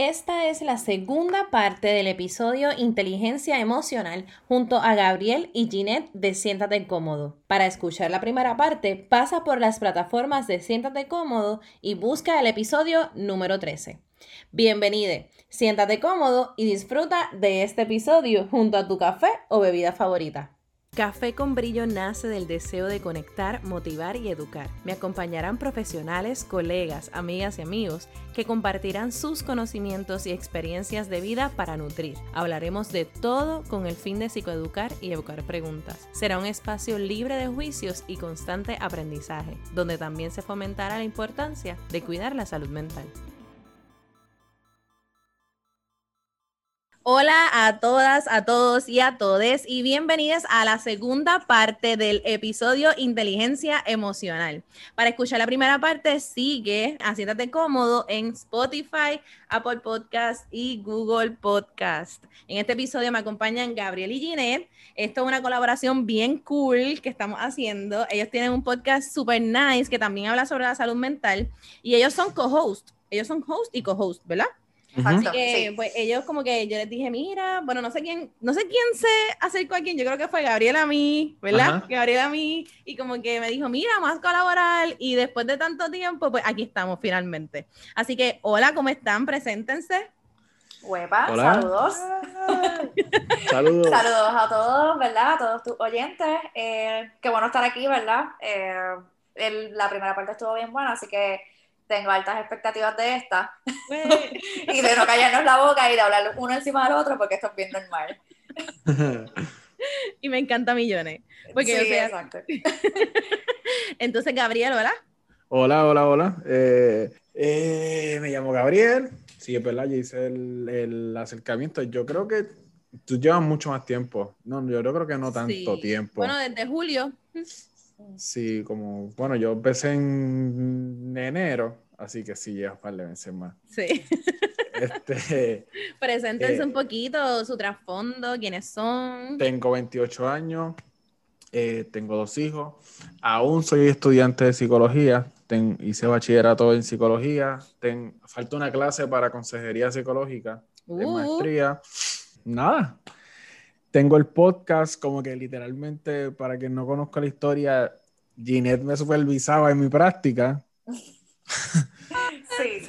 Esta es la segunda parte del episodio Inteligencia Emocional junto a Gabriel y Ginette de Siéntate Cómodo. Para escuchar la primera parte, pasa por las plataformas de Siéntate Cómodo y busca el episodio número 13. Bienvenide, siéntate cómodo y disfruta de este episodio junto a tu café o bebida favorita. Café con Brillo nace del deseo de conectar, motivar y educar. Me acompañarán profesionales, colegas, amigas y amigos que compartirán sus conocimientos y experiencias de vida para nutrir. Hablaremos de todo con el fin de psicoeducar y evocar preguntas. Será un espacio libre de juicios y constante aprendizaje, donde también se fomentará la importancia de cuidar la salud mental. Hola a todas, a todos y a todes y bienvenidas a la segunda parte del episodio Inteligencia Emocional. Para escuchar la primera parte, sigue Haciéndote cómodo en Spotify, Apple Podcast y Google Podcast. En este episodio me acompañan Gabriel y Ginette. Esto es una colaboración bien cool que estamos haciendo. Ellos tienen un podcast super nice que también habla sobre la salud mental y ellos son co-host. Ellos son host y co-host, ¿verdad? Así que, pues ellos como que yo les dije, mira, bueno, no sé quién, no sé quién se acercó a quién, yo creo que fue Gabriela a mí, ¿verdad? Gabriela a mí, y como que me dijo, mira, vamos a colaborar, y después de tanto tiempo, pues aquí estamos finalmente. Así que, hola, ¿cómo están? Preséntense. Huepa, saludos. saludos. Saludos a todos, ¿verdad? A todos tus oyentes. Eh, qué bueno estar aquí, ¿verdad? Eh, la primera parte estuvo bien buena, así que tengo altas expectativas de esta. y de no callarnos la boca y de hablar uno encima del otro porque esto es bien normal. y me encanta millones. Porque sí, exacto. Entonces, Gabriel, ¿verdad? Hola, hola, hola. Eh, eh, me llamo Gabriel. Sí, es verdad, yo hice el, el, acercamiento. Yo creo que tú llevas mucho más tiempo. No, yo creo que no tanto tiempo. Bueno, desde julio. Sí, como, bueno, yo empecé en enero, así que sí, llevo un par de meses más. Sí. Este, Preséntense un eh, poquito, su trasfondo, quiénes son. Tengo 28 años, eh, tengo dos hijos, aún soy estudiante de psicología, hice bachillerato en psicología, falta una clase para consejería psicológica, de uh. maestría. Nada, tengo el podcast como que literalmente, para quien no conozca la historia, Ginette me supervisaba en mi práctica. Sí.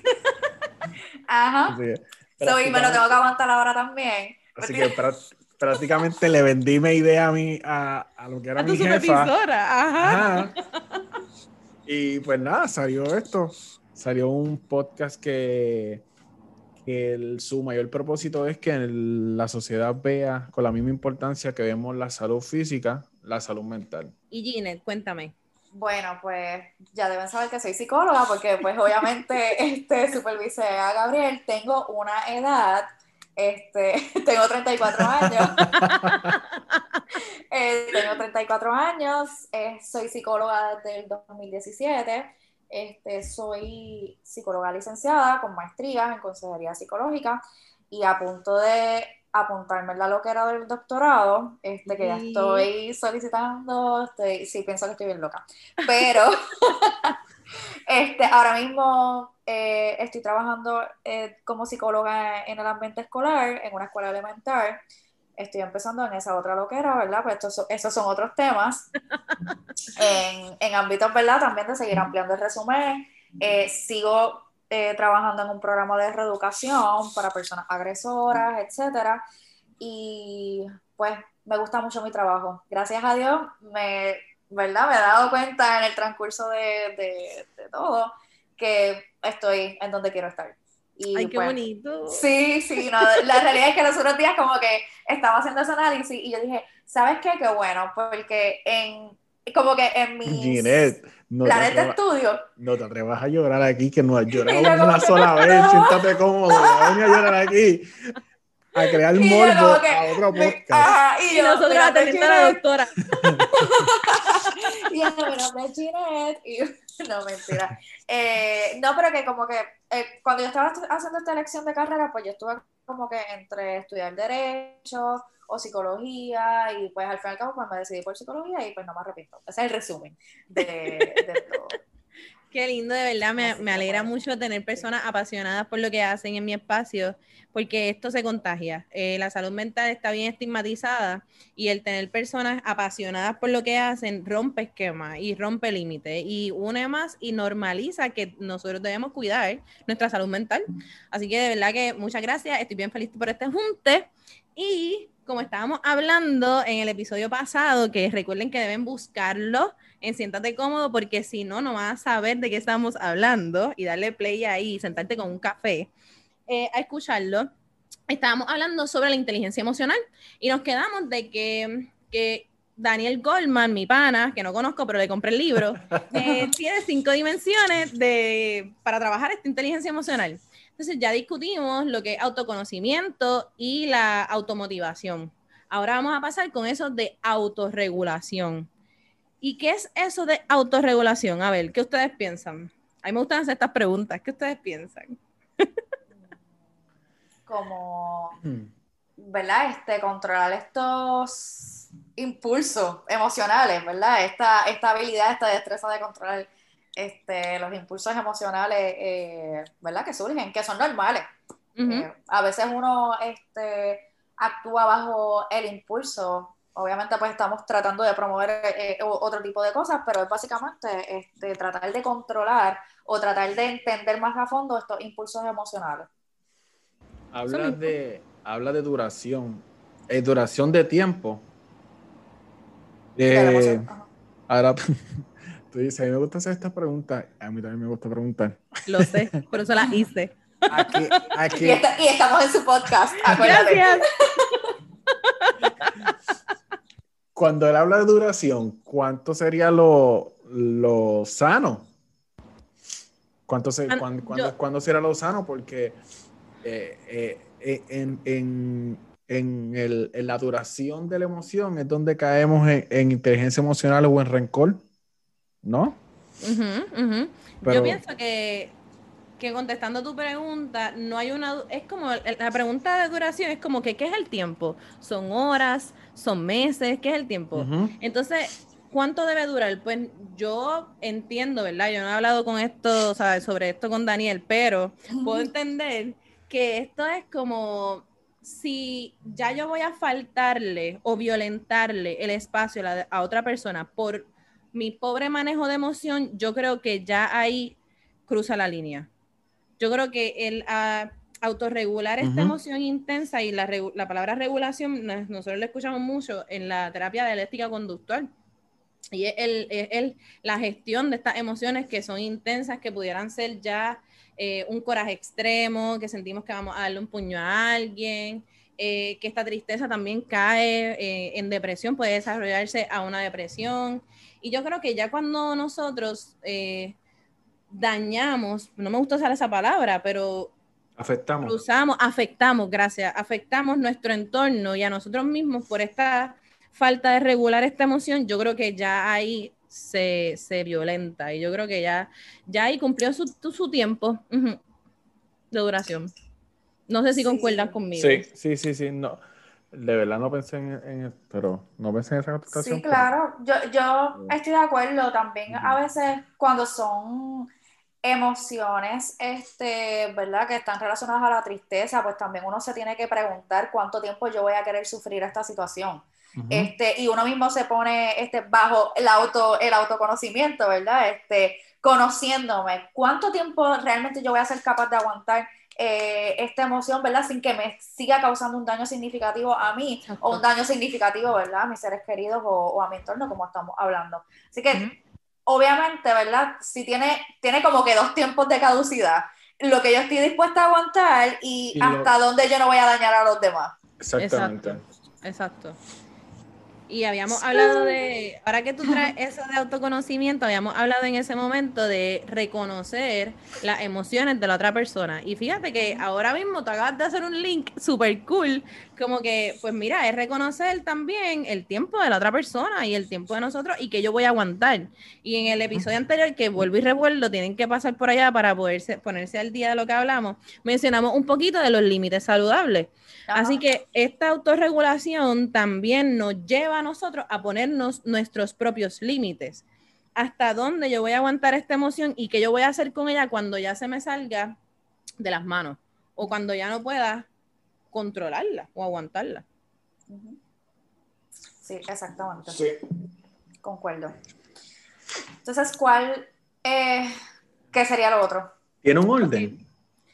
Ajá. Soy, me lo tengo que aguantar ahora también. Así que prácticamente le vendí mi idea a, mí, a, a lo que era mi jefa. Ajá. Y pues nada, salió esto. Salió un podcast que su mayor propósito es que la sociedad vea con la misma importancia que vemos la salud física, la salud mental. Y Ginette, cuéntame. Bueno, pues ya deben saber que soy psicóloga porque pues obviamente este, supervisé a Gabriel. Tengo una edad, este, tengo 34 años. Eh, tengo 34 años, eh, soy psicóloga desde el 2017. Este, soy psicóloga licenciada con maestría en consejería psicológica y a punto de apuntarme en la loquera del doctorado, este, que ya estoy solicitando, estoy, sí, pienso que estoy bien loca, pero este, ahora mismo eh, estoy trabajando eh, como psicóloga en el ambiente escolar, en una escuela elemental, estoy empezando en esa otra loquera, ¿verdad? Pues estos, esos son otros temas. en, en ámbitos, ¿verdad? También de seguir ampliando el resumen. Eh, sigo eh, trabajando en un programa de reeducación para personas agresoras, etcétera. Y pues me gusta mucho mi trabajo. Gracias a Dios, me, ¿verdad? Me he dado cuenta en el transcurso de, de, de todo que estoy en donde quiero estar. Ay, qué pues, bonito. Sí, sí, no, la realidad es que los otros días como que estaba haciendo ese análisis y yo dije, ¿sabes qué? Qué bueno, porque en, como que en mi Ginette, no planes de estudio. No te atrevas a llorar aquí, que no has llorado una sola vez, siéntate cómodo, ven a llorar aquí. A crear morbo a otro podcast. y, nosotros atendiendo a la doctora. y yo, bueno, Ginette, y no, mentira. Eh, no, pero que como que eh, cuando yo estaba haciendo esta elección de carrera, pues yo estuve como que entre estudiar Derecho o Psicología, y pues al final y al cabo pues me decidí por Psicología y pues no me arrepiento. Ese es el resumen de, todo. Qué lindo, de verdad, me, me alegra mucho tener personas apasionadas por lo que hacen en mi espacio, porque esto se contagia. Eh, la salud mental está bien estigmatizada y el tener personas apasionadas por lo que hacen rompe esquemas y rompe límites y une más y normaliza que nosotros debemos cuidar nuestra salud mental. Así que de verdad que muchas gracias, estoy bien feliz por este junte y como estábamos hablando en el episodio pasado, que recuerden que deben buscarlo en Siéntate Cómodo, porque si no, no vas a saber de qué estamos hablando y darle play ahí sentarte con un café eh, a escucharlo. Estábamos hablando sobre la inteligencia emocional y nos quedamos de que, que Daniel Goldman, mi pana, que no conozco, pero le compré el libro, eh, tiene cinco dimensiones de, para trabajar esta inteligencia emocional. Entonces ya discutimos lo que es autoconocimiento y la automotivación. Ahora vamos a pasar con eso de autorregulación. ¿Y qué es eso de autorregulación? A ver, ¿qué ustedes piensan? A mí me gustan hacer estas preguntas. ¿Qué ustedes piensan? Como, ¿verdad? Este, controlar estos impulsos emocionales, ¿verdad? Esta, esta habilidad, esta destreza de controlar este, los impulsos emocionales, eh, ¿verdad? Que surgen, que son normales. Eh, a veces uno este, actúa bajo el impulso obviamente pues estamos tratando de promover eh, otro tipo de cosas, pero es básicamente este, tratar de controlar o tratar de entender más a fondo estos impulsos emocionales. Habla de, habla de duración, eh, duración de tiempo. Eh, ahora, tú dices, a mí me gusta hacer esta pregunta, a mí también me gusta preguntar. Lo sé, por eso la hice. Y, estamos en su podcast. Gracias. cuando él habla de duración, ¿cuánto sería lo, lo sano? ¿Cuánto se, cuándo, será lo sano? Porque eh, eh, eh, en, la duración de la emoción es donde caemos en, inteligencia emocional o en rencor, ¿no? Yo pienso que que contestando tu pregunta, no hay una, es como, la pregunta de duración es como que, ¿qué es el tiempo? ¿Son horas? ¿Son meses? ¿Qué es el tiempo? Entonces, ¿cuánto debe durar? Pues yo entiendo, ¿verdad? Yo no he hablado con esto, ¿sabes? Sobre esto con Daniel, pero puedo entender que esto es como si ya yo voy a faltarle o violentarle el espacio a otra persona por mi pobre manejo de emoción, yo creo que ya ahí cruza la línea yo creo que el uh, autorregular esta emoción intensa y la, la, palabra regulación, nosotros lo escuchamos mucho en la terapia dialéctica conductual. Y es, el, la gestión de estas emociones que son intensas, que pudieran ser ya eh, un coraje extremo, que sentimos que vamos a darle un puño a alguien, eh, que esta tristeza también cae eh, en depresión, puede desarrollarse a una depresión. Y yo creo que ya cuando nosotros dañamos, no me gusta usar esa palabra, pero afectamos. Usamos, afectamos, gracias, afectamos nuestro entorno y a nosotros mismos por esta falta de regular esta emoción, yo creo que ya ahí se, violenta y yo creo que ya, ya ahí cumplió su, su tiempo de duración. No sé si concuerdan conmigo. Sí, sí, sí, sí, no. De verdad no pensé en, pero no pensé en esa contestación. Sí, claro, yo, yo estoy de acuerdo también. A veces cuando son emociones, este, ¿verdad? Que están relacionadas a la tristeza, pues también uno se tiene que preguntar cuánto tiempo yo voy a querer sufrir esta situación. Este, y uno mismo se pone este, bajo el, auto, el autoconocimiento, ¿verdad? Este, conociéndome, cuánto tiempo realmente yo voy a ser capaz de aguantar eh, esta emoción, ¿verdad? Sin que me siga causando un daño significativo a mí o un daño significativo, ¿verdad? A mis seres queridos o, a mi entorno, como estamos hablando. Así que obviamente, ¿verdad? Si tiene, tiene como que dos tiempos de caducidad. Lo que yo estoy dispuesta a aguantar y, hasta dónde yo no voy a dañar a los demás. Exactamente. Exacto. Y habíamos hablado de, ahora que tú traes eso de autoconocimiento, habíamos hablado en ese momento de reconocer las emociones de la otra persona. Y fíjate que ahora mismo te acabas de hacer un link súper cool, como que, pues mira, es reconocer también el tiempo de la otra persona y el tiempo de nosotros y que yo voy a aguantar. Y en el episodio anterior, que vuelvo y revuelvo, tienen que pasar por allá para poderse, ponerse al día de lo que hablamos, mencionamos un poquito de los límites saludables. Así que esta autorregulación también nos lleva a nosotros a ponernos nuestros propios límites. hasta dónde yo voy a aguantar esta emoción y qué yo voy a hacer con ella cuando ya se me salga de las manos o cuando ya no pueda controlarla o aguantarla. Sí, exactamente. Sí. Concuerdo. Entonces, ¿cuál, eh, qué sería lo otro? Tiene un orden.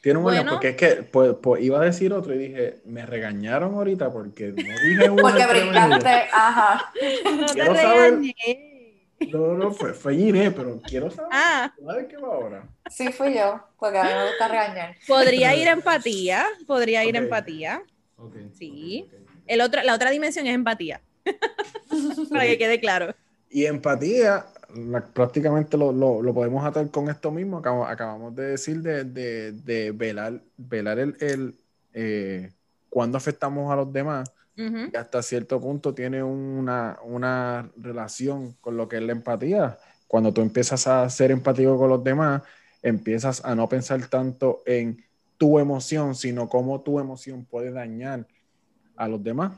Tiene un orden, porque es que pues, pues, iba a decir otro y dije, me regañaron ahorita porque no dije uno. porque brincaste, ajá. No te regañé. No, no, fue, fue Gine, pero quiero saber. Ah. qué va ahora? Sí, fui yo, porque a mí me gusta regañar. Podría ir empatía, podría ir empatía. Sí. El otro, la otra dimensión es empatía. Para que quede claro. Y empatía, prácticamente lo, lo, podemos atar con esto mismo. acabamos de decir de, de, de velar, velar el, el eh, cuando afectamos a los demás. Y hasta cierto punto tiene una, una, relación con lo que es la empatía. Cuando tú empiezas a ser empático con los demás, empiezas a no pensar tanto en tu emoción, sino cómo tu emoción puede dañar a los demás.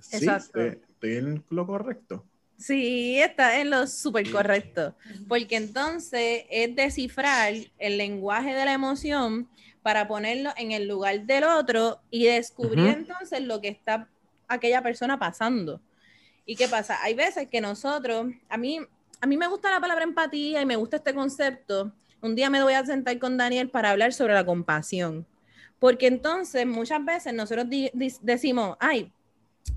Sí, estoy en lo correcto. Sí, está en lo súper correcto, porque entonces es descifrar el lenguaje de la emoción para ponerlo en el lugar del otro y descubrir entonces lo que está aquella persona pasando. ¿Y qué pasa? Hay veces que nosotros, a mí, a mí me gusta la palabra empatía y me gusta este concepto. Un día me voy a sentar con Daniel para hablar sobre la compasión, porque entonces muchas veces nosotros decimos, ay,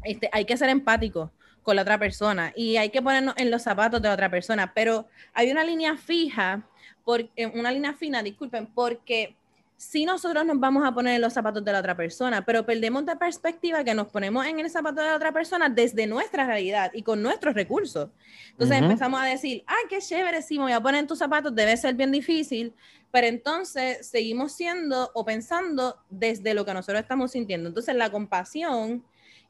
este, hay que ser empático con la otra persona y hay que ponernos en los zapatos de la otra persona, pero hay una línea fija, por, eh, una línea fina, disculpen, porque si nosotros nos vamos a poner en los zapatos de la otra persona, pero perdemos de perspectiva que nos ponemos en el zapato de la otra persona desde nuestra realidad y con nuestros recursos. Entonces empezamos a decir, ah, qué chévere, si me voy a poner en tus zapatos, debe ser bien difícil, pero entonces seguimos siendo o pensando desde lo que nosotros estamos sintiendo. Entonces la compasión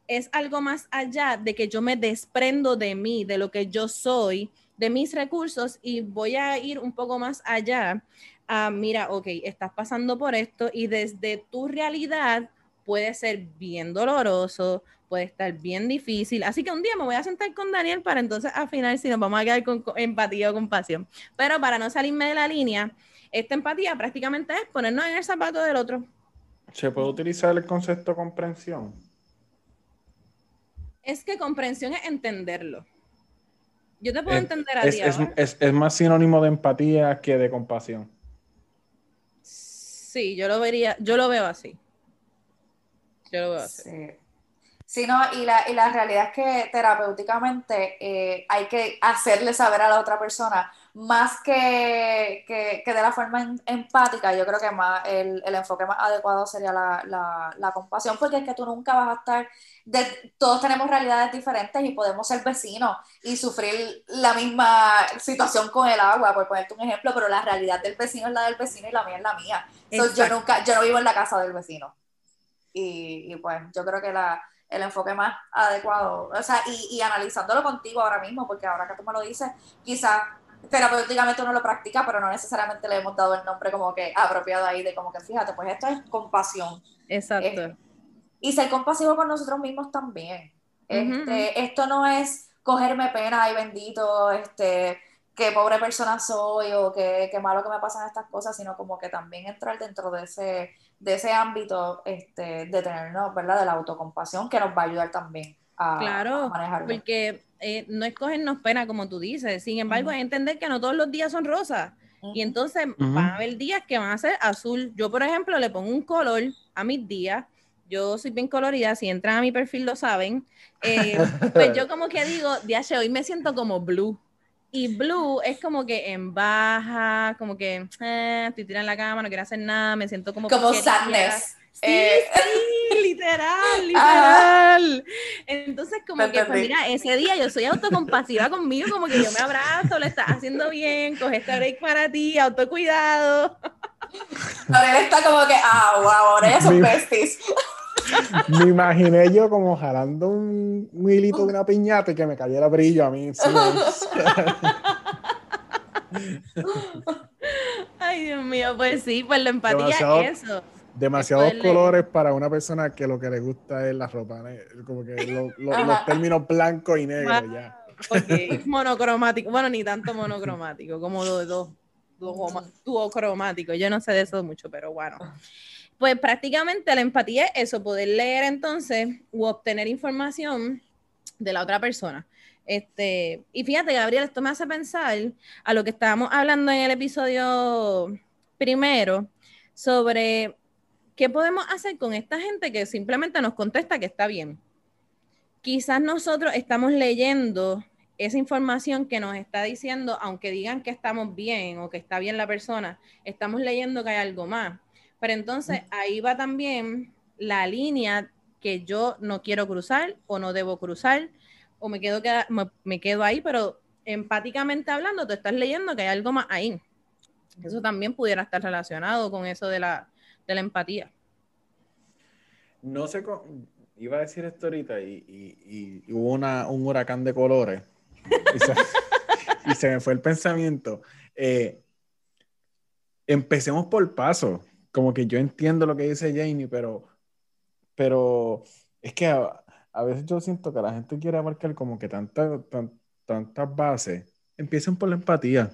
es algo más allá de que yo me desprendo de mí, de lo que yo soy, de mis recursos y voy a ir un poco más allá a, mira, ok, estás pasando por esto y desde tu realidad puede ser bien doloroso, puede estar bien difícil. Así que un día me voy a sentar con Daniel para entonces afinar si nos vamos a quedar con, empatía o compasión. Pero para no salirme de la línea, esta empatía prácticamente es ponernos en el zapato del otro. ¿Se puede utilizar el concepto comprensión? Es que comprensión es entenderlo. Yo te puedo entender a ti. Es, es, más sinónimo de empatía que de compasión. Sí, yo lo vería, yo lo veo así. Yo lo veo así. Sí. no, y la, y la realidad es que terapéuticamente eh, hay que hacerle saber a la otra persona más que, que, de la forma empática, yo creo que más el, el enfoque más adecuado sería la, la, la, compasión, porque es que tú nunca vas a estar, de, todos tenemos realidades diferentes y podemos ser vecinos y sufrir la misma situación con el agua, por ponerte un ejemplo, pero la realidad del vecino es la del vecino y la mía es la mía. yo nunca, yo no vivo en la casa del vecino. Y, y pues yo creo que la, el enfoque más adecuado, o sea, y, y analizándolo contigo ahora mismo, porque ahora que tú me lo dices, quizás terapéuticamente uno lo practica, pero no necesariamente le hemos dado el nombre como que apropiado ahí de como que fíjate, pues esto es compasión. Exacto. y ser compasivo con nosotros mismos también. Este, esto no es cogerme pena, ay bendito, este, qué pobre persona soy o qué, qué malo que me pasan estas cosas, sino como que también entrar dentro de ese, de ese ámbito este, de tenernos, ¿verdad? De la autocompasión que nos va a ayudar también a, claro, Porque eh, no es cogernos pena, como tú dices. Sin embargo, es entender que no todos los días son rosas. Y entonces van a haber días que van a ser azul. Yo, por ejemplo, le pongo un color a mis días. Yo soy bien colorida, si entran a mi perfil lo saben. Eh, pues yo como que digo, diache, hoy me siento como blue. Y blue es como que en baja, como que eh, estoy tirando en la cama, no quiero hacer nada, me siento como... Como sadness. Sí, eh, sí, literal, literal. Como que, pues mira, ese día yo soy autocompasiva conmigo, como que yo me abrazo, lo estás haciendo bien, coge este break para ti, autocuidado. Ahora él está como que, ah, wow, ahora ya son besties. Me imaginé yo como jalando un, hilito de una piñata y que me cayera brillo a mí. Ay, Dios mío, pues sí, pues la empatía es eso demasiados colores para una persona que lo que le gusta es la ropa, como que los términos blanco y negro, ya. monocromático, bueno, ni tanto monocromático, como dos, dos, duocromático. Yo no sé de eso mucho, pero bueno. Pues prácticamente la empatía es eso, poder leer entonces u obtener información de la otra persona. Este, y fíjate, Gabriel, esto me hace pensar a lo que estábamos hablando en el episodio primero sobre qué podemos hacer con esta gente que simplemente nos contesta que está bien. Quizás nosotros estamos leyendo esa información que nos está diciendo, aunque digan que estamos bien o que está bien la persona, estamos leyendo que hay algo más. Pero entonces ahí va también la línea que yo no quiero cruzar o no debo cruzar o me quedo, me, quedo ahí, pero empáticamente hablando, tú estás leyendo que hay algo más ahí. Eso también pudiera estar relacionado con eso de la, de la empatía. No sé, iba a decir esto ahorita y, hubo una, un huracán de colores y se, me fue el pensamiento. Eh, empecemos por paso. Como que yo entiendo lo que dice Jamie, pero, pero es que a veces yo siento que la gente quiere abarcar como que tantas tantas bases. Empiecen por la empatía.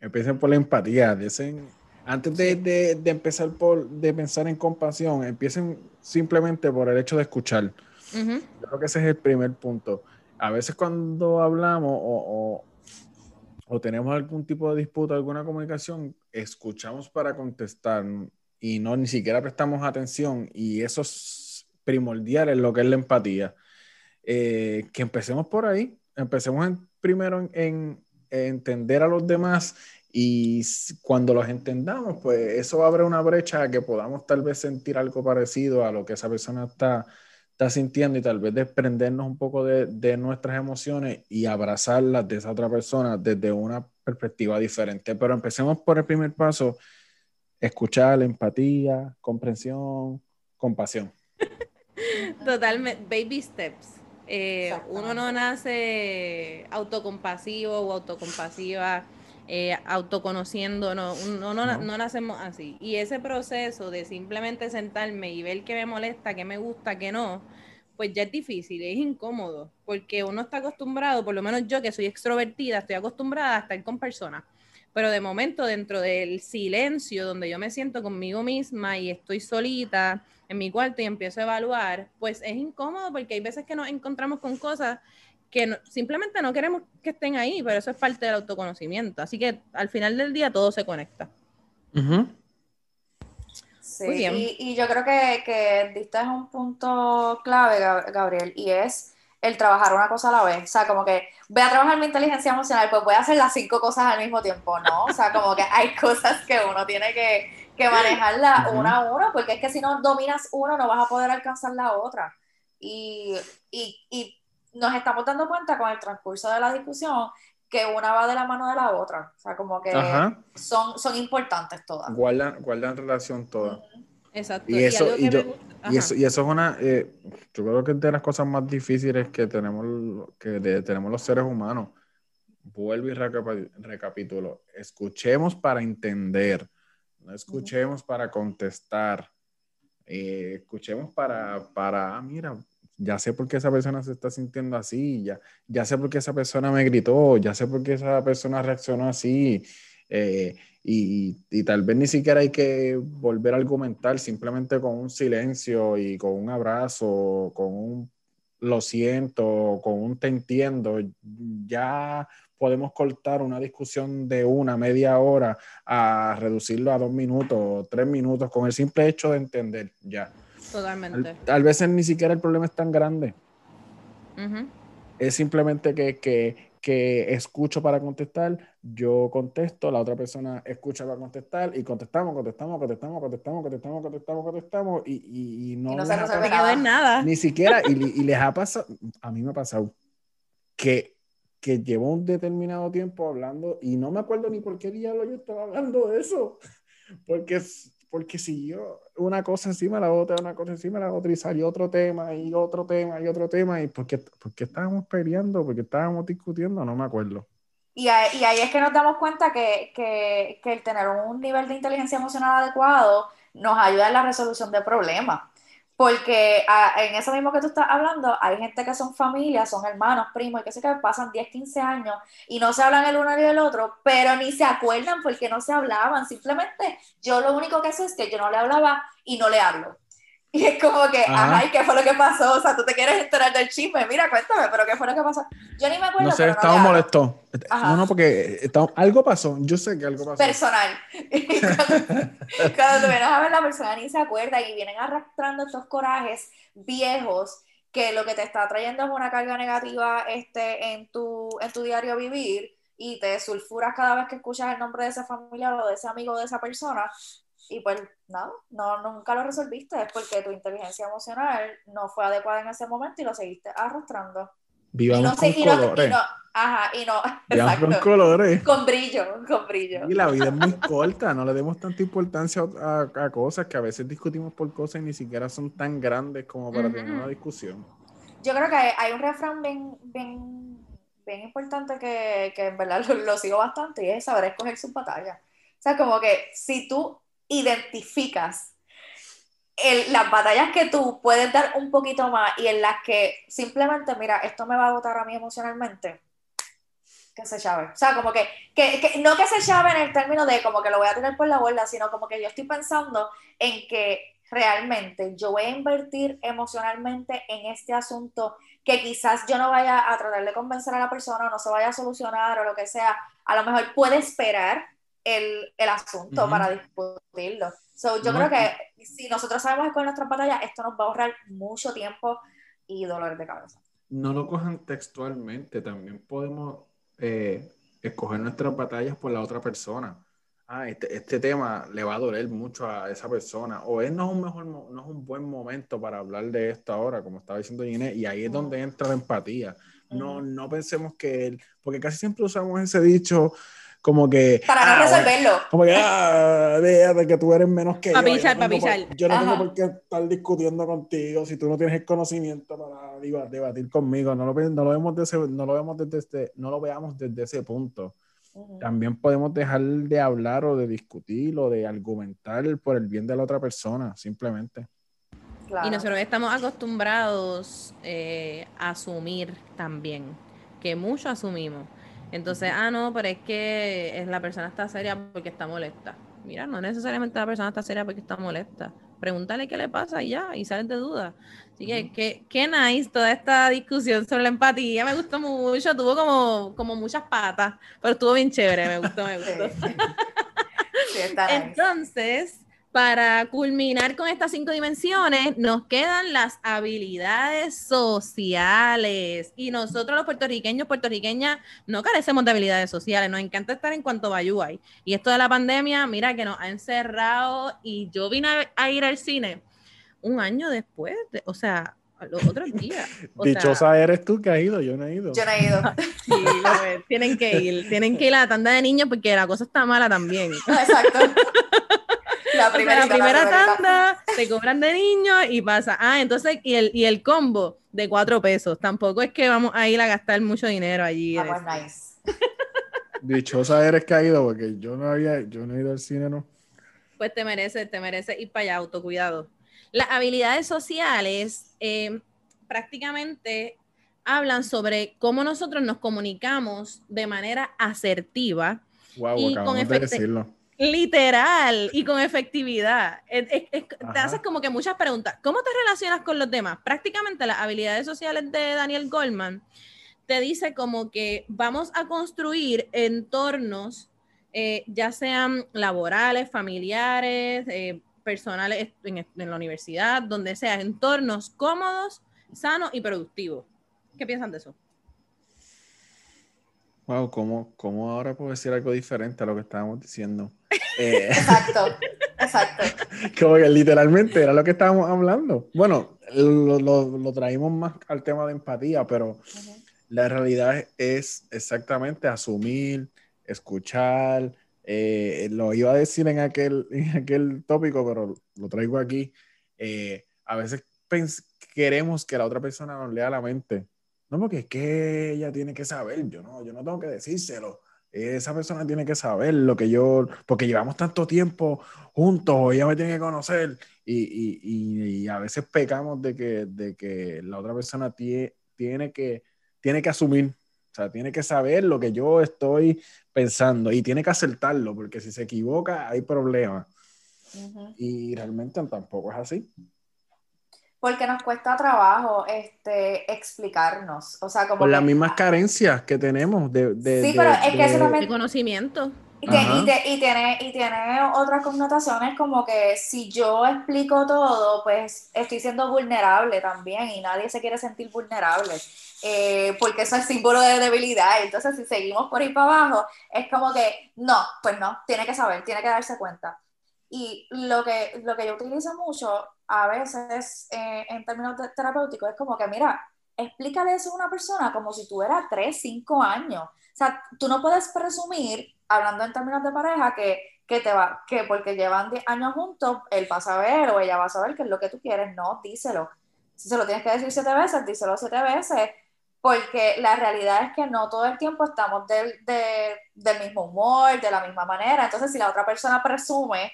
Empiecen por la empatía. Antes de, empezar por, de pensar en compasión, empiecen simplemente por el hecho de escuchar. Yo creo que ese es el primer punto. A veces cuando hablamos o, o, tenemos algún tipo de disputa, alguna comunicación, escuchamos para contestar y no ni siquiera prestamos atención y eso es primordial en lo que es la empatía. Eh, que empecemos por ahí, empecemos primero en, entender a los demás y cuando los entendamos, pues eso abre una brecha a que podamos tal vez sentir algo parecido a lo que esa persona está, está sintiendo y tal vez desprendernos un poco de, de nuestras emociones y abrazarlas de esa otra persona desde una perspectiva diferente. Pero empecemos por el primer paso, escuchar, empatía, comprensión, compasión. Totalmente, baby steps. Eh, uno no nace autocompasivo o autocompasiva, eh, autoconociendo, no, no, no, nacemos así. Y ese proceso de simplemente sentarme y ver qué me molesta, qué me gusta, qué no, pues ya es difícil, es incómodo, porque uno está acostumbrado, por lo menos yo que soy extrovertida, estoy acostumbrada a estar con personas. Pero de momento, dentro del silencio, donde yo me siento conmigo misma y estoy solita, en mi cuarto y empiezo a evaluar, pues es incómodo porque hay veces que nos encontramos con cosas que simplemente no queremos que estén ahí, pero eso es parte del autoconocimiento. Así que al final del día todo se conecta. Sí, y, y, yo creo que, que diste un punto clave, Gabriel, y es el trabajar una cosa a la vez. O sea, como que voy a trabajar mi inteligencia emocional, pues voy a hacer las cinco cosas al mismo tiempo, ¿no? O sea, como que hay cosas que uno tiene que, que manejarla una a uno, porque es que si no dominas uno, no vas a poder alcanzar la otra. Y, y, y, nos estamos dando cuenta con el transcurso de la discusión que una va de la mano de la otra. O sea, como que son, son importantes todas. Guardan, guardan relación todas. Exacto. Y eso, y, y, eso, y eso es una, eh, yo creo que es de las cosas más difíciles que tenemos, que tenemos los seres humanos. Vuelvo y recapitulo. Escuchemos para entender no escuchemos para contestar, eh, escuchemos para, para, ah, mira, ya sé por qué esa persona se está sintiendo así, ya, ya sé por qué esa persona me gritó, ya sé por qué esa persona reaccionó así, eh, y, tal vez ni siquiera hay que volver a argumentar, simplemente con un silencio y con un abrazo, con un lo siento, con un te entiendo, ya podemos cortar una discusión de una media hora a reducirlo a dos minutos tres minutos con el simple hecho de entender ya. Totalmente. Tal vez ni siquiera el problema es tan grande. Es simplemente que, que, que, escucho para contestar, yo contesto, la otra persona escucha para contestar y contestamos, contestamos, contestamos, contestamos, contestamos, contestamos, contestamos y, y, no, y no se nada. Ni siquiera, y, y les ha pasado, a mí me ha pasado que que llevó un determinado tiempo hablando y no me acuerdo ni por qué diablo yo estaba hablando de eso. Porque, porque siguió una cosa encima de la otra, una cosa encima de la otra y salió otro tema y otro tema y otro tema. ¿Y por qué, estábamos peleando? ¿Por qué estábamos discutiendo? No me acuerdo. Y ahí, y ahí es que nos damos cuenta que, que, que el tener un nivel de inteligencia emocional adecuado nos ayuda en la resolución de problemas Porque ah, en eso mismo que tú estás hablando, hay gente que son familias, son hermanos, primos, y que sé que pasan 10, 15 años y no se hablan el uno ni el otro, pero ni se acuerdan porque no se hablaban. Simplemente yo lo único que sé es que yo no le hablaba y no le hablo. Y es como que, ajá, ¿y qué fue lo que pasó? O sea, tú te quieres enterar del chisme, mira, cuéntame, pero ¿qué fue lo que pasó? Yo ni me acuerdo. No sé, estaba molesto. No, no, porque algo pasó, yo sé que algo pasó. Personal. cuando, cuando tú vienes a ver la persona ni se acuerda y vienen arrastrando estos corajes viejos que lo que te está trayendo es una carga negativa este, en, tu, en tu diario vivir y te sulfuras cada vez que escuchas el nombre de esa familia o de ese amigo o de esa persona, y pues nada, no, nunca lo resolviste, es porque tu inteligencia emocional no fue adecuada en ese momento y lo seguiste arrastrando. Vivamos con colores. ajá, y no, exacto, con colores. Con brillo, con brillo. Y la vida es muy corta, no le demos tanta importancia a, cosas que a veces discutimos por cosas y ni siquiera son tan grandes como para tener una discusión. Yo creo que hay, un refrán bien, bien, bien importante que, que en verdad lo, lo sigo bastante y es saber escoger sus batallas. O sea, como que si tú identificas las batallas que tú puedes dar un poquito más y en las que simplemente, mira, esto me va a agotar a mí emocionalmente, que se llave. O sea, como que, que, no que se llave en el término de como que lo voy a tener por la borda, sino como que yo estoy pensando en que realmente yo voy a invertir emocionalmente en este asunto que quizás yo no vaya a tratar de convencer a la persona no se vaya a solucionar o lo que sea, a lo mejor puede esperar el, el asunto para discutirlo. So, yo creo que si nosotros sabemos con nuestras batallas, esto nos va a ahorrar mucho tiempo y dolor de cabeza. No lo cojan textualmente, también podemos eh, escoger nuestras batallas por la otra persona. Ah, este, este, tema le va a doler mucho a esa persona, o es no es un mejor, no es un buen momento para hablar de esto ahora, como estaba diciendo Ginés, y ahí es donde entra la empatía. No, no pensemos que él, porque casi siempre usamos ese dicho, como que... Para no ah, resolverlo. como que, ah, de que tú eres menos que yo. Yo no, tengo, yo no tengo por qué estar discutiendo contigo si tú no tienes el conocimiento para debatir conmigo. No lo, no lo, vemos, desde, no lo, vemos desde este, no lo veamos desde ese punto. También podemos dejar de hablar o de discutir o de argumentar por el bien de la otra persona, simplemente. Y nosotros estamos acostumbrados eh, a asumir también, que mucho asumimos. Entonces, ah, no, pero es que la persona está seria porque está molesta. Mira, no necesariamente la persona está seria porque está molesta. Pregúntale qué le pasa y ya, y sales de duda. Así que, qué, nice toda esta discusión sobre la empatía. Me gustó mucho, tuvo como, como muchas patas, pero estuvo bien chévere, me gustó, me gustó. Sí. Entonces, para culminar con estas cinco dimensiones, nos quedan las habilidades sociales. Y nosotros los puertorriqueños, puertorriqueñas, no carecemos de habilidades sociales. Nos encanta estar en cuanto hay. Y esto de la pandemia, mira que nos ha encerrado. Y yo vine a, ir al cine un año después, o sea, los otros días. Dichosa eres tú que has ido, yo no he ido. Yo no he ido. sí, tienen que ir, tienen que ir a la tanda de niños porque la cosa está mala también. Exacto. La primera, tanda te cobran de niño y pasa. Ah, entonces, y el, y el combo de cuatro pesos. Tampoco es que vamos a ir a gastar mucho dinero allí. Ah, pues nice. Dichosa eres ido, porque yo no había, yo no he ido al cine, ¿no? Pues te merece, te merece ir para allá, autocuidado. Las habilidades sociales eh, prácticamente hablan sobre cómo nosotros nos comunicamos de manera asertiva. Wow, y con de decirlo Literal y con efectividad. te haces como que muchas preguntas. ¿Cómo te relacionas con los demás? Prácticamente las habilidades sociales de Daniel Goldman te dice como que vamos a construir entornos, eh, ya sean laborales, familiares, eh, personales en, en la universidad, donde sea, entornos cómodos, sanos y productivos. ¿Qué piensan de eso? Wow, ¿cómo, ¿cómo, ahora puedo decir algo diferente a lo que estábamos diciendo? Eh, exacto, exacto. Como que literalmente era lo que estábamos hablando. Bueno, lo, lo, lo traímos más al tema de empatía, pero la realidad es exactamente asumir, escuchar. Eh, lo iba a decir en aquel, en aquel tópico, pero lo traigo aquí. Eh, a veces queremos que la otra persona nos lea la mente no, porque es que ella tiene que saber, yo no, yo no tengo que decírselo. Esa persona tiene que saber lo que yo, porque llevamos tanto tiempo juntos, ella me tiene que conocer, y, y, y a veces pecamos de que, de que la otra persona tiene, tiene, que, tiene que asumir, o sea, tiene que saber lo que yo estoy pensando y tiene que acertarlo, porque si se equivoca hay problemas. Y realmente tampoco es así porque nos cuesta trabajo este, explicarnos. O sea, como Por las mismas carencias que tenemos de, de sí, pero es que eso también... conocimiento. Y, y, tiene, y tiene otras connotaciones como que si yo explico todo, pues estoy siendo vulnerable también y nadie se quiere sentir vulnerable. Eh, porque eso es símbolo de debilidad. Entonces, si seguimos por ahí para abajo, es como que no, pues no, tiene que saber, tiene que darse cuenta. Y lo que, lo que yo utilizo mucho a veces eh, en términos terapéuticos es como que, mira, explícale eso a una persona como si tuviera 3, 5 años. O sea, tú no puedes presumir, hablando en términos de pareja, que, que te va, que porque llevan 10 años juntos, él va a saber o ella va a saber qué es lo que tú quieres. No, díselo. Si se lo tienes que decir siete veces, díselo siete veces, porque la realidad es que no todo el tiempo estamos del, del mismo humor, de la misma manera. Entonces, si la otra persona presume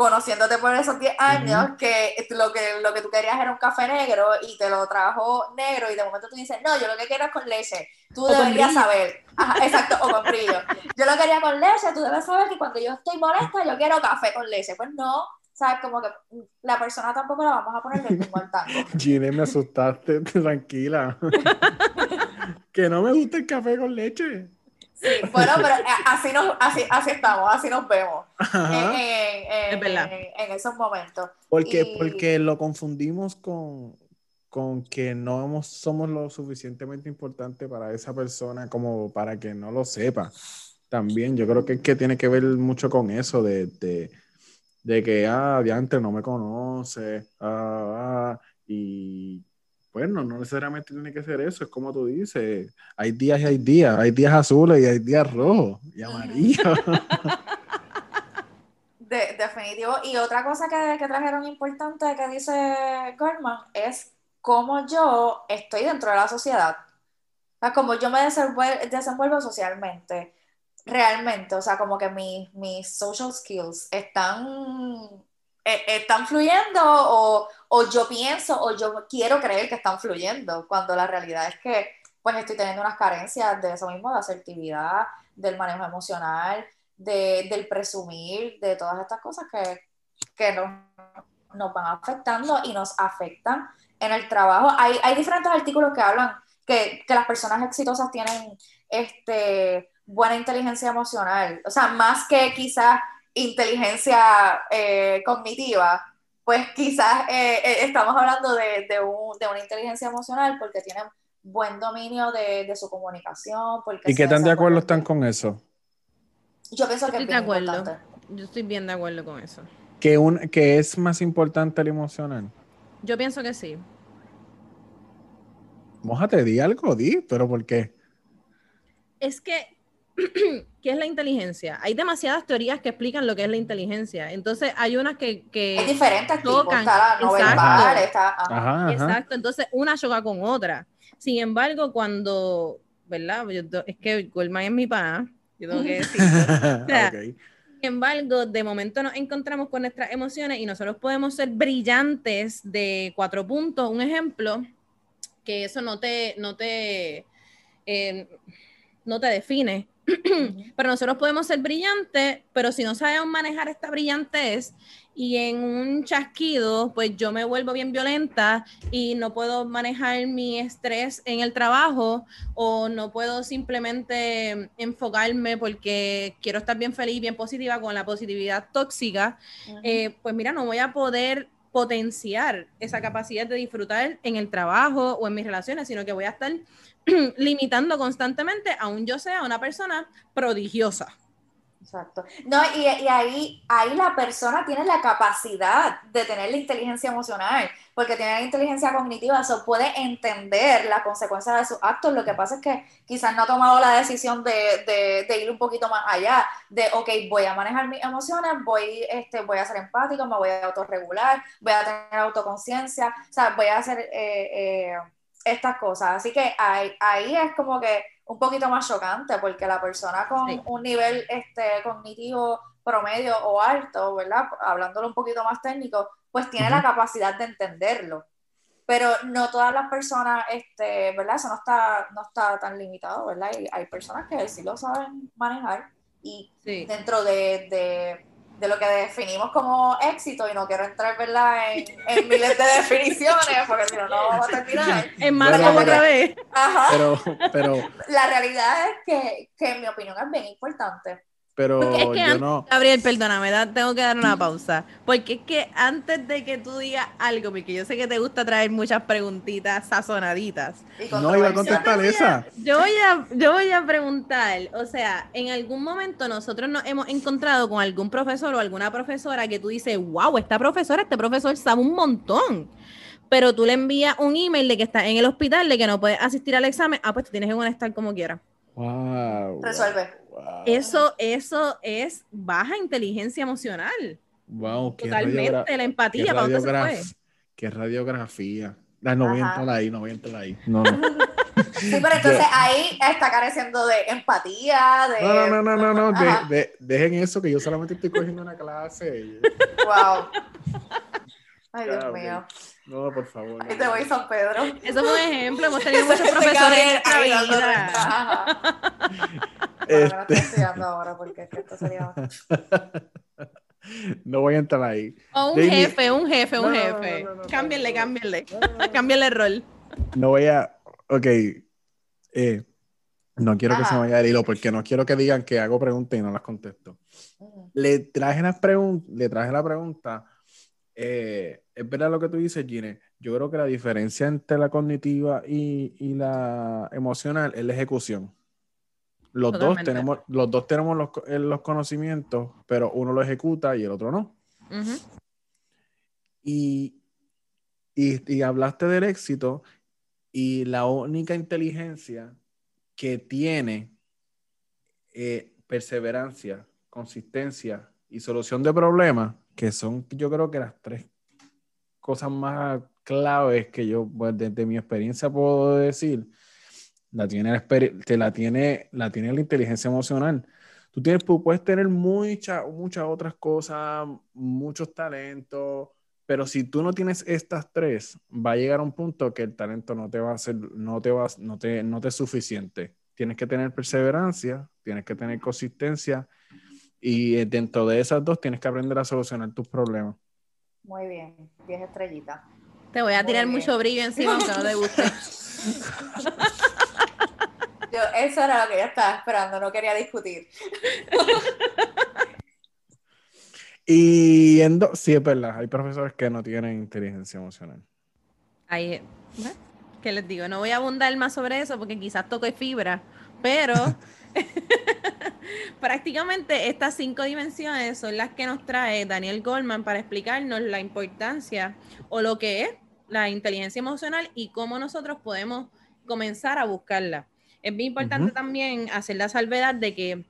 conociéndote por esos 10 años, que, lo que lo que tú querías era un café negro y te lo trajo negro y de momento tú dices, no, yo lo que quiero es con leche. Tú deberías saber. exacto, o con brillo. Yo lo quería con leche, tú debes saber que cuando yo estoy molesta, yo quiero café con leche. Pues no, ¿sabes? Como que la persona tampoco la vamos a poner del mismo al tango. Gine, me asustaste, tranquila. que no me gusta el café con leche. Sí, bueno, pero eh, así, nos, así, así estamos, así nos vemos en, en, esos momentos. Porque, porque lo confundimos con, con que no somos lo suficientemente importante para esa persona como para que no lo sepa. También yo creo que, que tiene que ver mucho con eso de, de, de que, ah, de antes no me conoce, ah, ah, y bueno, no necesariamente tiene que ser eso, es como tú dices, hay días y hay días, hay días azules y hay días rojos y amarillos. De, definitivo. Y otra cosa que, que, trajeron importante que dice Gorman es cómo yo estoy dentro de la sociedad. O sea, cómo yo me desenvuelvo, socialmente, realmente. O sea, como que mis, mis social skills están, eh, están fluyendo o, o yo pienso o yo quiero creer que están fluyendo, cuando la realidad es que pues estoy teniendo unas carencias de eso mismo, de asertividad, del manejo emocional, de, del presumir, de todas estas cosas que, que nos, nos, van afectando y nos afectan en el trabajo. Hay, hay diferentes artículos que hablan que, que, las personas exitosas tienen este, buena inteligencia emocional, o sea, más que quizás inteligencia eh, cognitiva, pues quizás eh, eh, estamos hablando de, de, un, de, una inteligencia emocional porque tienen buen dominio de, de su comunicación. Porque ¿Y qué tan de acuerdo están con eso? Yo pienso que estoy de acuerdo. Yo estoy bien de acuerdo con eso. ¿Que, un, ¿Que es más importante el emocional? Yo pienso que sí. Mójate, di algo, di, pero ¿por qué? Es que ¿qué es la inteligencia? Hay demasiadas teorías que explican lo que es la inteligencia. Entonces, hay unas que. que es diferente, tocan. Está la exacto. está, exacto. Entonces, una choca con otra. Sin embargo, cuando. ¿Verdad? es que Goldman es mi pana. Yo tengo que decir. Sin embargo, de momento nos encontramos con nuestras emociones y nosotros podemos ser brillantes de cuatro puntos. Un ejemplo, que eso no te. No te eh, no te define, pero nosotros podemos ser brillantes, pero si no sabemos manejar esta brillantez y en un chasquido, pues yo me vuelvo bien violenta y no puedo manejar mi estrés en el trabajo o no puedo simplemente enfocarme porque quiero estar bien feliz, bien positiva con la positividad tóxica, eh, pues mira, no voy a poder potenciar esa capacidad de disfrutar en el trabajo o en mis relaciones, sino que voy a estar limitando constantemente a un yo sea una persona prodigiosa. Exacto. No, y, ahí, ahí la persona tiene la capacidad de tener la inteligencia emocional, porque tiene la inteligencia cognitiva, eso puede entender las consecuencias de sus actos. Lo que pasa es que quizás no ha tomado la decisión de, de, ir un poquito más allá, de, ok, voy a manejar mis emociones, voy, este, voy a ser empático, me voy a autorregular, voy a tener autoconciencia, o sea, voy a hacer... Eh, eh, estas cosas. Así que ahí, ahí es como que, un poquito más chocante, porque la persona con un nivel este, cognitivo promedio o alto, ¿verdad? Hablándolo un poquito más técnico, pues tiene la capacidad de entenderlo. Pero no todas las personas, este, ¿verdad? Eso no está, no está tan limitado, ¿verdad? Y hay personas que sí lo saben manejar y dentro de de lo que definimos como éxito y no quiero entrar ¿verdad? En, en miles de definiciones porque si no, no vamos a terminar. En más otra vez. Ajá. Pero, pero... La realidad es que, que en mi opinión es bien importante pero es que yo no. Gabriel, perdóname, tengo que dar una pausa. Porque es que antes de que tú digas algo, porque yo sé que te gusta traer muchas preguntitas sazonaditas. No iba a contestar esa. Yo voy a, yo voy a preguntar, o sea, en algún momento nosotros nos hemos encontrado con algún profesor o alguna profesora que tú dices, wow, esta profesora, este profesor sabe un montón pero tú le envías un email de que está en el hospital, de que no puedes asistir al examen, ah, pues te tienes que conectar como quieras. Wow. Resuelve. Eso, eso es baja inteligencia emocional. Wow, Totalmente, la empatía, ¿para dónde se fue? Qué radiografía. Ah, no voy a entrar ahí, no voy a entrar ahí. No, Sí, pero entonces ahí está careciendo de empatía, de... No, no, no, no, no, no. De, dejen eso, que yo solamente estoy cogiendo una clase. Wow. Ay, Dios mío. No, por favor. Ahí te voy, San Pedro. Eso fue un ejemplo. Hemos tenido muchos profesores en nuestra vida. Este... No ahora porque esto sería... No voy a entrar ahí. O un jefe, un jefe, un jefe. cámbienle, cámbienle. cámbienle el rol. No voy a. Ok. Eh, no quiero que se me vaya el hilo porque no quiero que digan que hago preguntas y no las contesto. Le traje, las le traje la pregunta eh, es verdad lo que tú dices, Gine. Yo creo que la diferencia entre la cognitiva y, y la emocional es la ejecución. Los dos tenemos, los, dos tenemos los, eh, los, conocimientos, pero uno lo ejecuta y el otro no. y, y, y, hablaste del éxito y la única inteligencia que tiene eh, perseverancia, consistencia y solución de problemas que son yo creo que las tres cosas más claves que yo pues, desde mi experiencia puedo decir, la tiene la, te la tiene la tiene la inteligencia emocional. Tú tienes puedes tener muchas muchas otras cosas, muchos talentos, pero si tú no tienes estas tres, va a llegar a un punto que el talento no te va a ser no te va no te no te es suficiente. Tienes que tener perseverancia, tienes que tener consistencia y eh, dentro de esas dos tienes que aprender a solucionar tus problemas. Muy bien, 10 estrellitas. Te voy a tirar mucho brillo encima aunque no te guste. Yo, eso era lo que yo estaba esperando, no quería discutir. y en sí, es verdad, hay profesores que no tienen inteligencia emocional. Ahí. ¿qué les digo? No voy a abundar más sobre eso porque quizás toque fibra, pero Prácticamente estas cinco dimensiones son las que nos trae Daniel Goldman para explicarnos la importancia o lo que es la inteligencia emocional y cómo nosotros podemos comenzar a buscarla. Es bien importante también hacer la salvedad de que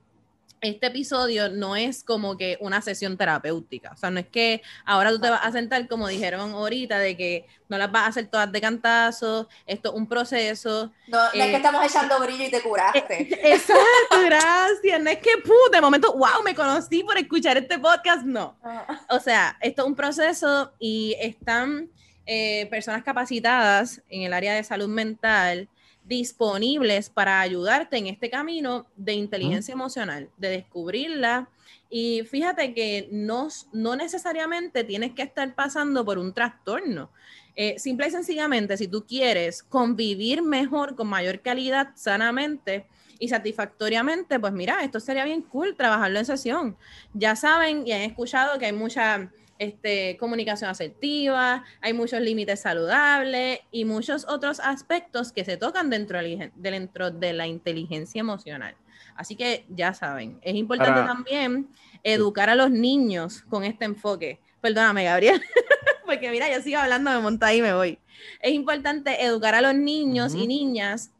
este episodio no es como que una sesión terapéutica. O sea, no es que ahora tú te vas a sentar, como dijeron ahorita, de que no las vas a hacer todas de cantazo, esto es un proceso. No, no es que eh, estamos echando brillo y te curaste. Exacto, gracias. No es que, puh, de momento, wow, me conocí por escuchar este podcast. No. Ah. O sea, esto es un proceso y están eh, personas capacitadas en el área de salud mental disponibles para ayudarte en este camino de inteligencia emocional, de descubrirla. Y fíjate que no, no necesariamente tienes que estar pasando por un trastorno. Eh, simple y sencillamente, si tú quieres convivir mejor, con mayor calidad, sanamente y satisfactoriamente, pues mira, esto sería bien cool trabajarlo en sesión. Ya saben y han escuchado que hay mucha este, comunicación asertiva, hay muchos límites saludables y muchos otros aspectos que se tocan dentro de, dentro de la inteligencia emocional. Así que ya saben, es importante también educar a los niños con este enfoque. Perdóname, Gabriel, porque mira, yo sigo hablando de montar y me voy. Es importante educar a los niños y niñas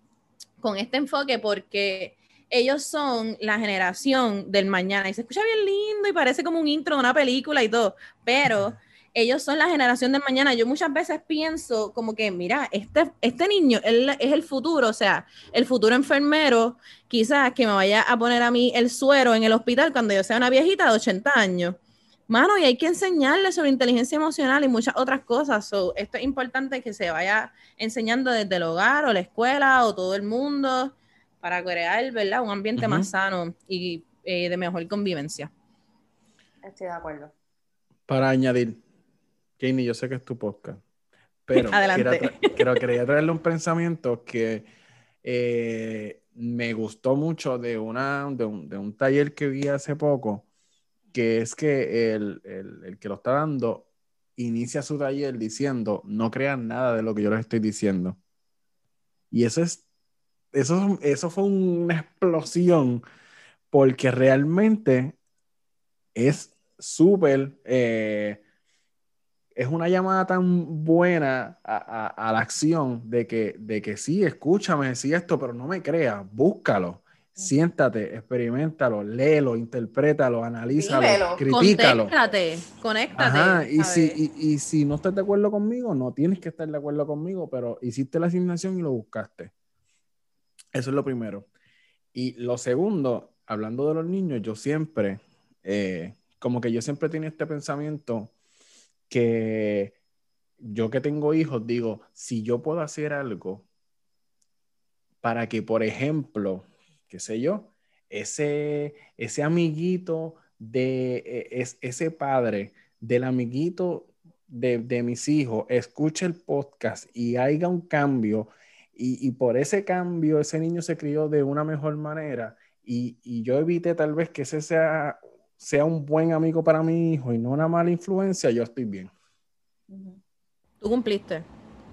con este enfoque porque ellos son la generación del mañana y se escucha bien lindo y parece como un intro de una película y todo, pero ellos son la generación de mañana. Yo muchas veces pienso como que, mira, este, este niño él, es el futuro, o sea, el futuro enfermero, quizás que me vaya a poner a mí el suero en el hospital cuando yo sea una viejita de 80 años. Mano, y hay que enseñarle sobre inteligencia emocional y muchas otras cosas. esto es importante que se vaya enseñando desde el hogar o la escuela o todo el mundo para crear, ¿verdad? Un ambiente más sano y eh, de mejor convivencia. Estoy de acuerdo. Para añadir, Janie, yo sé que es tu podcast, pero quería, traerle un pensamiento que eh, me gustó mucho de, una, de un, taller que vi hace poco, que es que el, que lo está dando inicia su taller diciendo, no crean nada de lo que yo les estoy diciendo. Y eso es, eso, eso fue una explosión, porque realmente es súper... Eh, es una llamada tan buena a, la acción de que, de que sí, escúchame, sí esto, pero no me creas, búscalo, siéntate, experimentalo, léelo, interprétalo, analízalo, critícalo. Conéctate, conéctate. y, si, y, si no estás de acuerdo conmigo, no tienes que estar de acuerdo conmigo, pero hiciste la asignación y lo buscaste. Eso es lo primero. Y lo segundo, hablando de los niños, yo siempre, eh, como que yo siempre tenía este pensamiento que yo que tengo hijos digo, si yo puedo hacer algo para que, por ejemplo, qué sé yo, ese, ese amiguito de e, ese padre del amiguito de, mis hijos escuche el podcast y haya un cambio y, por ese cambio ese niño se crió de una mejor manera y, y yo evite tal vez que ese sea sea un buen amigo para mi hijo y no una mala influencia, yo estoy bien. Tú cumpliste.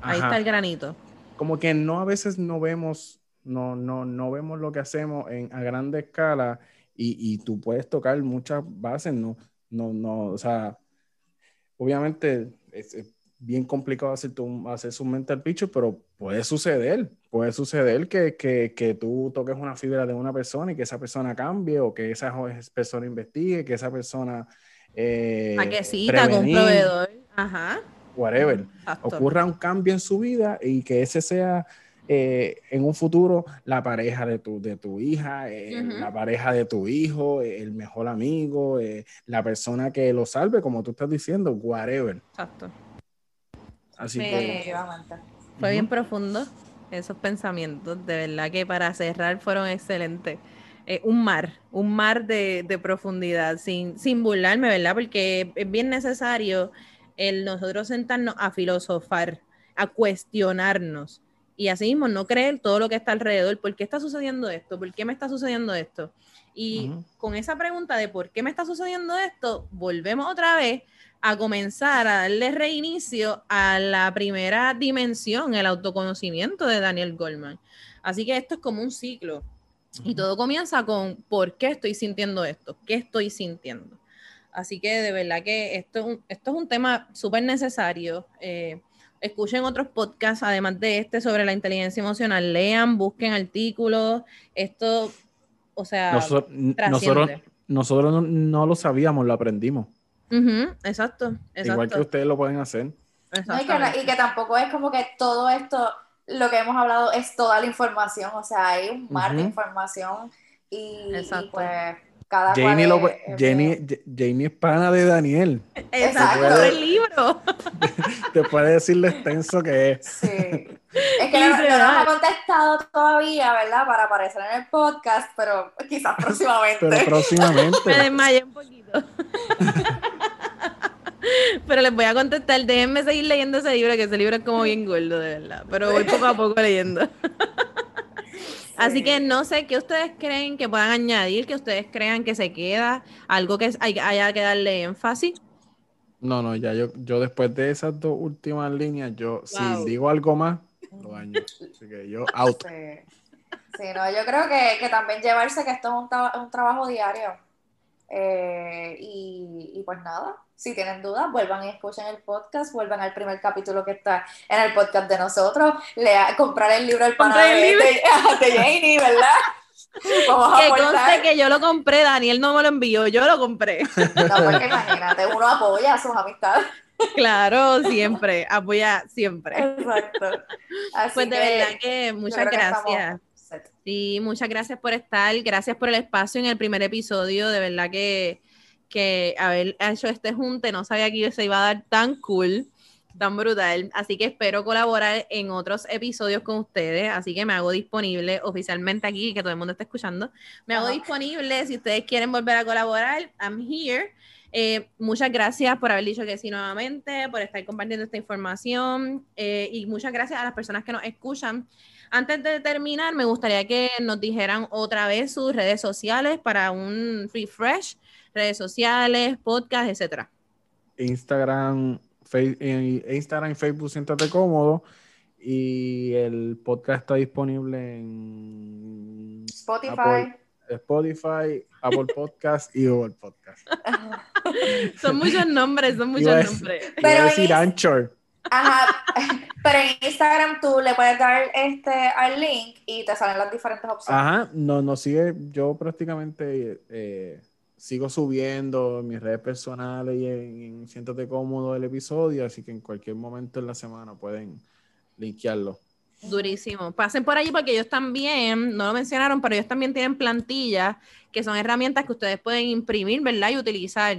Ahí está el granito. Como que no a veces no vemos, no, no, no vemos lo que hacemos en, a grande escala y, y tú puedes tocar muchas bases, no, no, no, o sea, obviamente es, bien complicado hacer, tu, hacer su mental picture, pero puede suceder, puede suceder que, que, que, tú toques una fibra de una persona y que esa persona cambie o que esa persona investigue, que esa persona... Eh, a que cita con un proveedor. Ajá. Whatever. Ocurra un cambio en su vida y que ese sea... Eh, en un futuro la pareja de tu, de tu hija, eh, la pareja de tu hijo, el mejor amigo, la persona que lo salve, como tú estás diciendo, whatever. Exacto. Así que... Fue bien profundo esos pensamientos, de verdad que para cerrar fueron excelentes. Eh, un mar, un mar de, profundidad, sin, sin burlarme, ¿verdad? Porque es bien necesario el nosotros sentarnos a filosofar, a cuestionarnos y así mismo no creer todo lo que está alrededor. ¿Por qué está sucediendo esto? ¿Por qué me está sucediendo esto? Y con esa pregunta de por qué me está sucediendo esto, volvemos otra vez a comenzar a darle reinicio a la primera dimensión, el autoconocimiento de Daniel Goldman. Así que esto es como un ciclo. Y todo comienza con por qué estoy sintiendo esto, qué estoy sintiendo. Así que de verdad que esto, esto es un tema súper necesario. Eh, escuchen otros podcasts, además de este, sobre la inteligencia emocional. Lean, busquen artículos. Esto, o sea, nosotros, nosotros, no lo sabíamos, lo aprendimos exacto, Igual que ustedes lo pueden hacer. y, que, tampoco es como que todo esto, lo que hemos hablado es toda la información, o sea, hay un mar de información y, pues cada Janie, lo, Janie, es pana de Daniel. Exacto, el libro. te puede decir lo extenso que es. Sí. Es que no, nos ha contestado todavía, ¿verdad? Para aparecer en el podcast, pero quizás próximamente. pero próximamente. Me desmayé un poquito. Pero les voy a contestar, déjenme seguir leyendo ese libro, que ese libro es como bien gordo, de verdad. Pero voy poco a poco leyendo. Así que no sé qué ustedes creen que puedan añadir, que ustedes crean que se queda, algo que haya que darle énfasis. No, no, ya yo, yo después de esas dos últimas líneas, yo si digo algo más, lo daño. Así que yo out. Sí, no, yo creo que, también llevarse que esto es un, un trabajo diario. Eh, y, y pues nada, si tienen dudas, vuelvan y escuchen el podcast, vuelvan al primer capítulo que está en el podcast de nosotros, lea, comprar el libro El pana de, de, Janie, ¿verdad? que conste que yo lo compré, Daniel no me lo envió, yo lo compré. No, porque imagínate, uno apoya a sus amistades. Claro, siempre, apoya siempre. Exacto. Así Pues de que verdad que muchas que estamos Sí, muchas gracias por estar, gracias por el espacio en el primer episodio, de verdad que, que haber hecho este junte, no sabía que se iba a dar tan cool, tan brutal, así que espero colaborar en otros episodios con ustedes, así que me hago disponible oficialmente aquí, que todo el mundo está escuchando, me hago Ajá. disponible si ustedes quieren volver a colaborar, I'm here. Eh, muchas gracias por haber dicho que sí nuevamente, por estar compartiendo esta información eh, y muchas gracias a las personas que nos escuchan. Antes de terminar, me gustaría que nos dijeran otra vez sus redes sociales para un refresh, redes sociales, podcast, etcétera. Instagram, Fe- Instagram y Facebook, siéntate cómodo. Y el podcast está disponible en Spotify. Apple, Spotify, Apple Podcast y Google Podcast. Son muchos nombres, son Iba a muchos decir- nombres. Iba a Pero decir es- Anchor. Ajá. Pero en Instagram tú le puedes dar este al link y te salen las diferentes opciones. Ajá, no, no sigue. Yo prácticamente eh, sigo subiendo en mis redes personales y en, en Siéntate Cómodo el episodio, así que en cualquier momento en la semana pueden linkearlo. Durísimo. Pasen por allí porque ellos también, no lo mencionaron, pero ellos también tienen plantillas que son herramientas que ustedes pueden imprimir, ¿verdad? Y utilizar.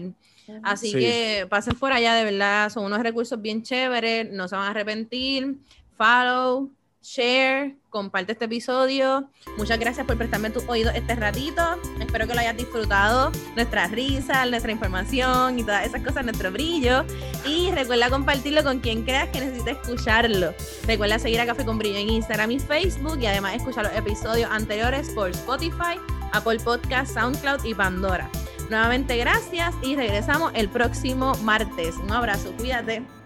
Así Sí. que pasen por allá, de verdad, son unos recursos bien chéveres, no se van a arrepentir. Follow, share, comparte este episodio. Muchas gracias por prestarme tu oído este ratito. Espero que lo hayas disfrutado. Nuestras risas, nuestra información y todas esas cosas, nuestro brillo. Y recuerda compartirlo con quien creas que necesite escucharlo. Recuerda seguir a Café con Brillo en Instagram y Facebook y además escuchar los episodios anteriores por Spotify, Apple Podcast, SoundCloud y Pandora. Nuevamente gracias y regresamos el próximo martes. Un abrazo, cuídate.